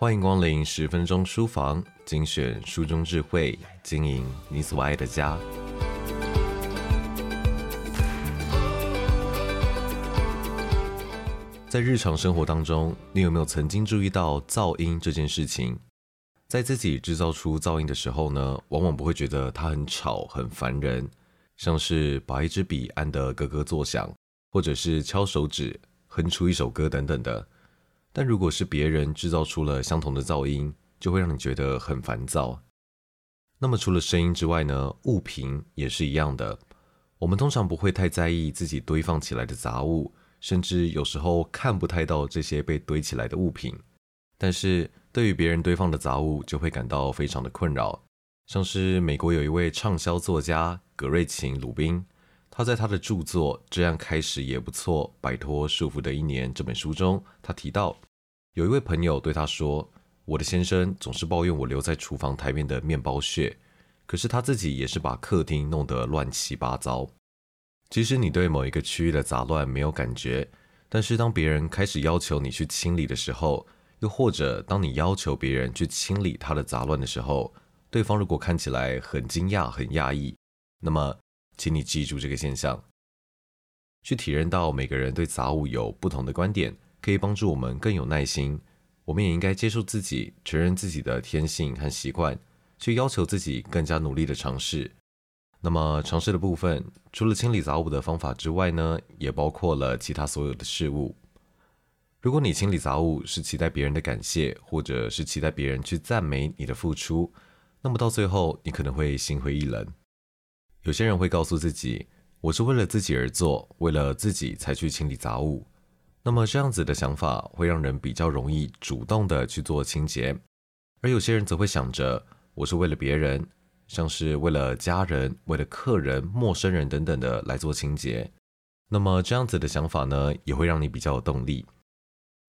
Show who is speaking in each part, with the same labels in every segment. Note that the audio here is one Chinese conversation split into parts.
Speaker 1: 欢迎光临十分钟书房，精选书中智慧，经营你所爱的家。在日常生活当中，你有没有曾经注意到噪音这件事情？在自己制造出噪音的时候呢，往往不会觉得它很吵、很烦人，像是把一支笔按得咯咯作响，或者是敲手指哼出一首歌等等的。但如果是别人制造出了相同的噪音，就会让你觉得很烦躁。那么除了声音之外呢，物品也是一样的。我们通常不会太在意自己堆放起来的杂物，甚至有时候看不太到这些被堆起来的物品。但是对于别人堆放的杂物，就会感到非常的困扰。像是美国有一位畅销作家葛瑞琴·鲁宾。他在他的著作《这样开始也不错：摆脱束缚的一年》这本书中，他提到有一位朋友对他说：“我的先生总是抱怨我留在厨房台面的面包屑，可是他自己也是把客厅弄得乱七八糟。”即使你对某一个区域的杂乱没有感觉，但是当别人开始要求你去清理的时候，又或者当你要求别人去清理他的杂乱的时候，对方如果看起来很惊讶、很讶异，那么。请你记住这个现象，去体认到每个人对杂物有不同的观点，可以帮助我们更有耐心。我们也应该接受自己，承认自己的天性和习惯，去要求自己更加努力的尝试。那么尝试的部分，除了清理杂物的方法之外呢，也包括了其他所有的事物。如果你清理杂物是期待别人的感谢，或者是期待别人去赞美你的付出，那么到最后你可能会心灰意冷。有些人会告诉自己，我是为了自己而做，为了自己才去清理杂物。那么这样子的想法会让人比较容易主动的去做清洁。而有些人则会想着，我是为了别人，像是为了家人、为了客人、陌生人等等的来做清洁。那么这样子的想法呢，也会让你比较有动力。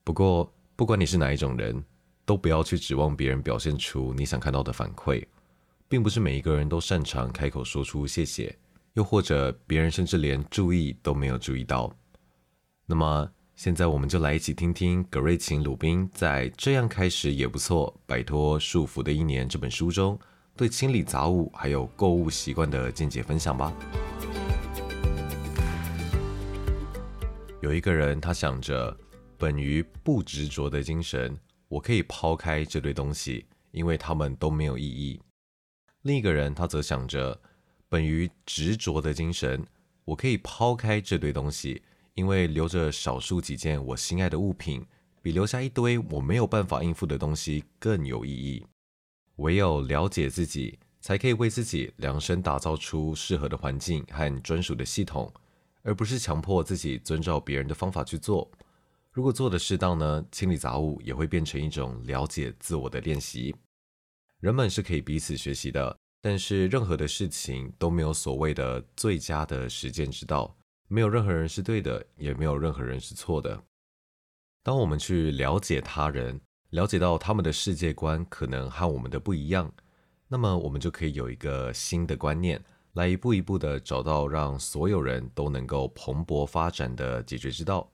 Speaker 1: 不过，不管你是哪一种人，都不要去指望别人表现出你想看到的反馈。并不是每一个人都擅长开口说出谢谢，又或者别人甚至连注意都没有注意到。那么现在我们就来一起听听葛瑞琴·鲁宾在《这样开始也不错：摆脱束缚的一年》这本书中对清理杂物还有购物习惯的见解分享吧。有一个人，他想着，本于不执着的精神，我可以抛开这堆东西，因为它们都没有意义。另一个人，他则想着，本于执着的精神，我可以抛开这堆东西，因为留着少数几件我心爱的物品，比留下一堆我没有办法应付的东西更有意义。唯有了解自己，才可以为自己量身打造出适合的环境和专属的系统，而不是强迫自己遵照别人的方法去做。如果做的适当呢，清理杂物也会变成一种了解自我的练习。人们是可以彼此学习的，但是任何的事情都没有所谓的最佳的实践之道，没有任何人是对的，也没有任何人是错的。当我们去了解他人，了解到他们的世界观可能和我们的不一样，那么我们就可以有一个新的观念，来一步一步的找到让所有人都能够蓬勃发展的解决之道。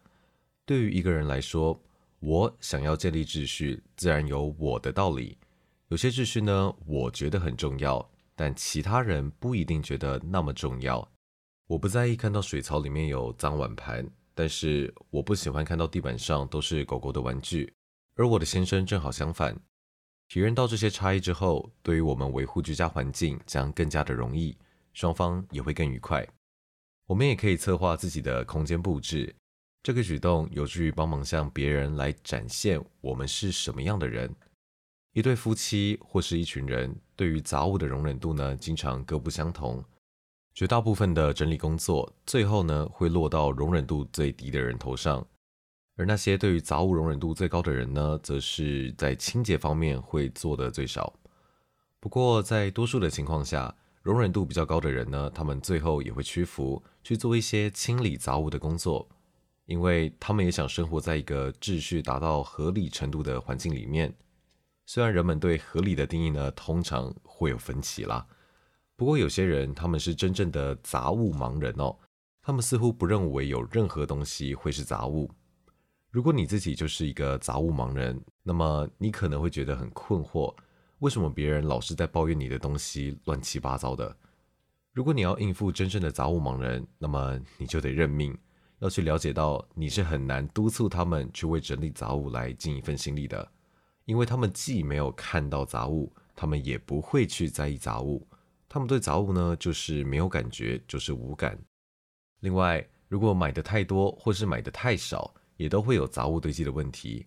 Speaker 1: 对于一个人来说，我想要建立秩序，自然有我的道理。有些秩序呢，我觉得很重要，但其他人不一定觉得那么重要。我不在意看到水槽里面有脏碗盘，但是我不喜欢看到地板上都是狗狗的玩具。而我的先生正好相反。体认到这些差异之后，对于我们维护居家环境将更加的容易，双方也会更愉快。我们也可以策划自己的空间布置，这个举动有助于帮忙向别人来展现我们是什么样的人。一对夫妻或是一群人，对于杂物的容忍度呢，经常各不相同。绝大部分的整理工作，最后呢，会落到容忍度最低的人头上。而那些对于杂物容忍度最高的人呢，则是在清洁方面会做的最少。不过，在多数的情况下，容忍度比较高的人呢，他们最后也会屈服，去做一些清理杂物的工作，因为他们也想生活在一个秩序达到合理程度的环境里面。虽然人们对合理的定义呢，通常会有分歧啦，不过有些人他们是真正的杂物盲人哦，他们似乎不认为有任何东西会是杂物。如果你自己就是一个杂物盲人，那么你可能会觉得很困惑，为什么别人老是在抱怨你的东西乱七八糟的？如果你要应付真正的杂物盲人，那么你就得认命，要去了解到你是很难督促他们去为整理杂物来尽一份心力的，因为他们既没有看到杂物，他们也不会去在意杂物，他们对杂物呢就是没有感觉，就是无感。另外，如果买的太多或是买的太少，也都会有杂物堆积的问题。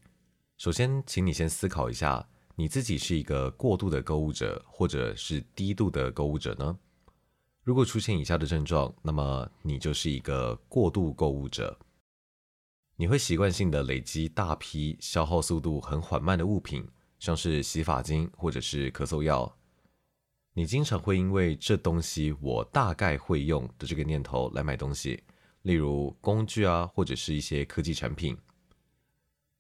Speaker 1: 首先，请你先思考一下，你自己是一个过度的购物者，或者是低度的购物者呢？如果出现以下的症状，那么你就是一个过度购物者。你会习惯性的累积大批消耗速度很缓慢的物品，像是洗发精或者是咳嗽药。你经常会因为这东西我大概会用的这个念头来买东西。例如工具啊，或者是一些科技产品。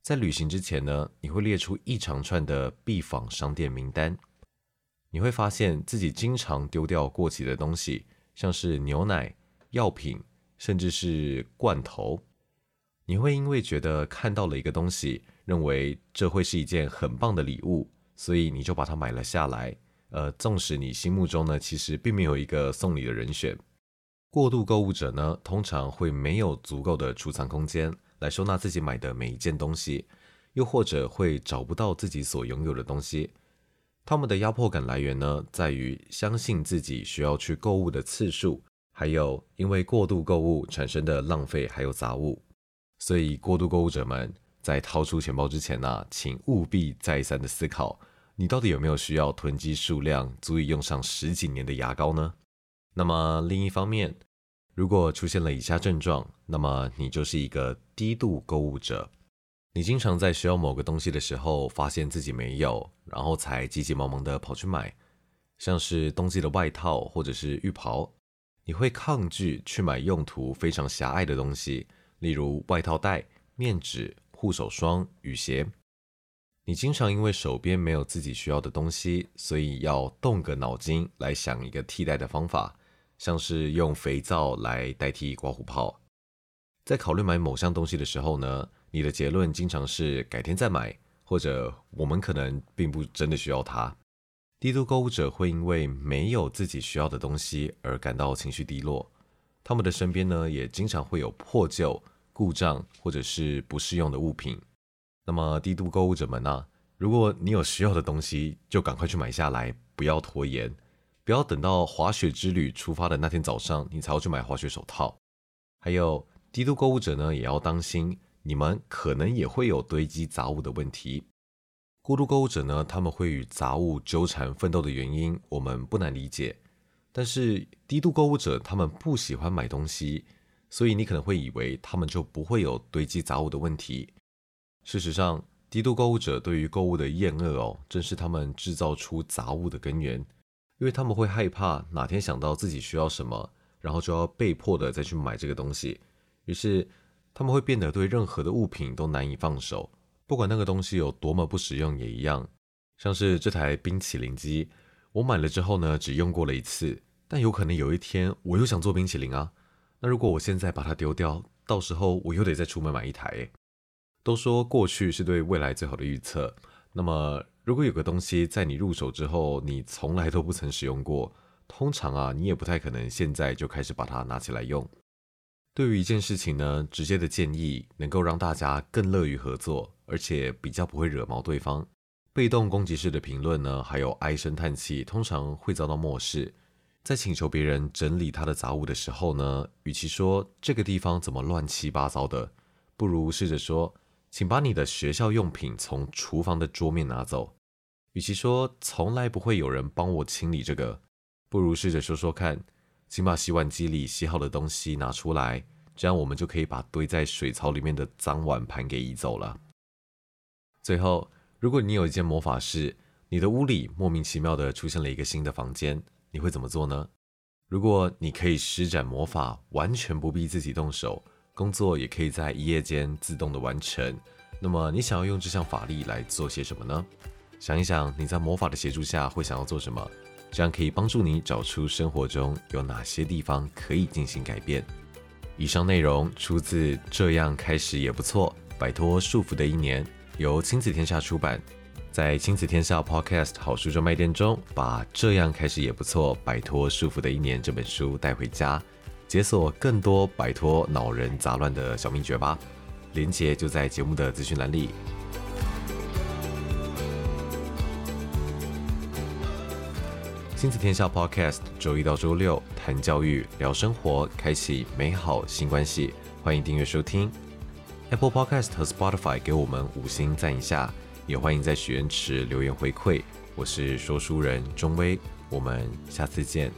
Speaker 1: 在旅行之前呢，你会列出一长串的必访商店名单。你会发现自己经常丢掉过期的东西，像是牛奶、药品，甚至是罐头。你会因为觉得看到了一个东西，认为这会是一件很棒的礼物，所以你就把它买了下来。呃，纵使你心目中呢，其实并没有一个送礼的人选。过度购物者呢，通常会没有足够的储藏空间来收纳自己买的每一件东西，又或者会找不到自己所拥有的东西。他们的压迫感来源呢，在于相信自己需要去购物的次数，还有因为过度购物产生的浪费还有杂物。所以，过度购物者们在掏出钱包之前呢，请务必再三的思考，你到底有没有需要囤积数量足以用上十几年的牙膏呢？那么另一方面，如果出现了以下症状，那么你就是一个低度购物者。你经常在需要某个东西的时候，发现自己没有，然后才急急忙忙地跑去买，像是冬季的外套或者是浴袍。你会抗拒去买用途非常狭隘的东西，例如外套带、面纸、护手霜、雨鞋。你经常因为手边没有自己需要的东西，所以要动个脑筋来想一个替代的方法。像是用肥皂来代替刮胡泡，在考虑买某项东西的时候呢，你的结论经常是改天再买，或者我们可能并不真的需要它。低度购物者会因为没有自己需要的东西而感到情绪低落，他们的身边呢也经常会有破旧、故障或者是不适用的物品。那么低度购物者们呢，如果你有需要的东西，就赶快去买下来，不要拖延。不要等到滑雪之旅出发的那天早上，你才要去买滑雪手套。还有低度购物者呢，也要当心，你们可能也会有堆积杂物的问题。过度购物者呢，他们会与杂物纠缠奋斗的原因，我们不难理解。但是低度购物者他们不喜欢买东西，所以你可能会以为他们就不会有堆积杂物的问题。事实上，低度购物者对于购物的厌恶哦，正是他们制造出杂物的根源。因为他们会害怕哪天想到自己需要什么，然后就要被迫的再去买这个东西，于是他们会变得对任何的物品都难以放手，不管那个东西有多么不实用也一样。像是这台冰淇淋机，我买了之后呢，只用过了一次，但有可能有一天我又想做冰淇淋啊，那如果我现在把它丢掉，到时候我又得再出门买一台。都说过去是对未来最好的预测，那么。如果有个东西在你入手之后，你从来都不曾使用过，通常啊，你也不太可能现在就开始把它拿起来用。对于一件事情呢，直接的建议能够让大家更乐于合作，而且比较不会惹毛对方。被动攻击式的评论呢，还有唉声叹气，通常会遭到漠视。在请求别人整理他的杂物的时候呢，与其说这个地方怎么乱七八糟的，不如试着说，请把你的学校用品从厨房的桌面拿走。与其说从来不会有人帮我清理这个，不如试着说说看，请把洗碗机里洗好的东西拿出来，这样我们就可以把堆在水槽里面的脏碗盘给移走了。最后，如果你有一件魔法室，你的屋里莫名其妙的出现了一个新的房间，你会怎么做呢？如果你可以施展魔法，完全不必自己动手，工作也可以在一夜间自动的完成，那么你想要用这项法力来做些什么呢？想一想，你在魔法的协助下会想要做什么？这样可以帮助你找出生活中有哪些地方可以进行改变。以上内容出自《这样开始也不错》摆脱束缚的一年》，由亲子天下出版。在亲子天下 Podcast 好书专卖店中，把这样开始也不错，摆脱束缚的一年这本书带回家，解锁更多摆脱脑人杂乱的小秘诀吧。连结就在节目的资讯栏里。亲子天下 Podcast 周一到周六谈教育、聊生活，开启美好新关系。欢迎订阅收听 Apple Podcast 和 Spotify，给我们五星赞一下。也欢迎在许愿池留言回馈。我是说书人钟威，我们下次见。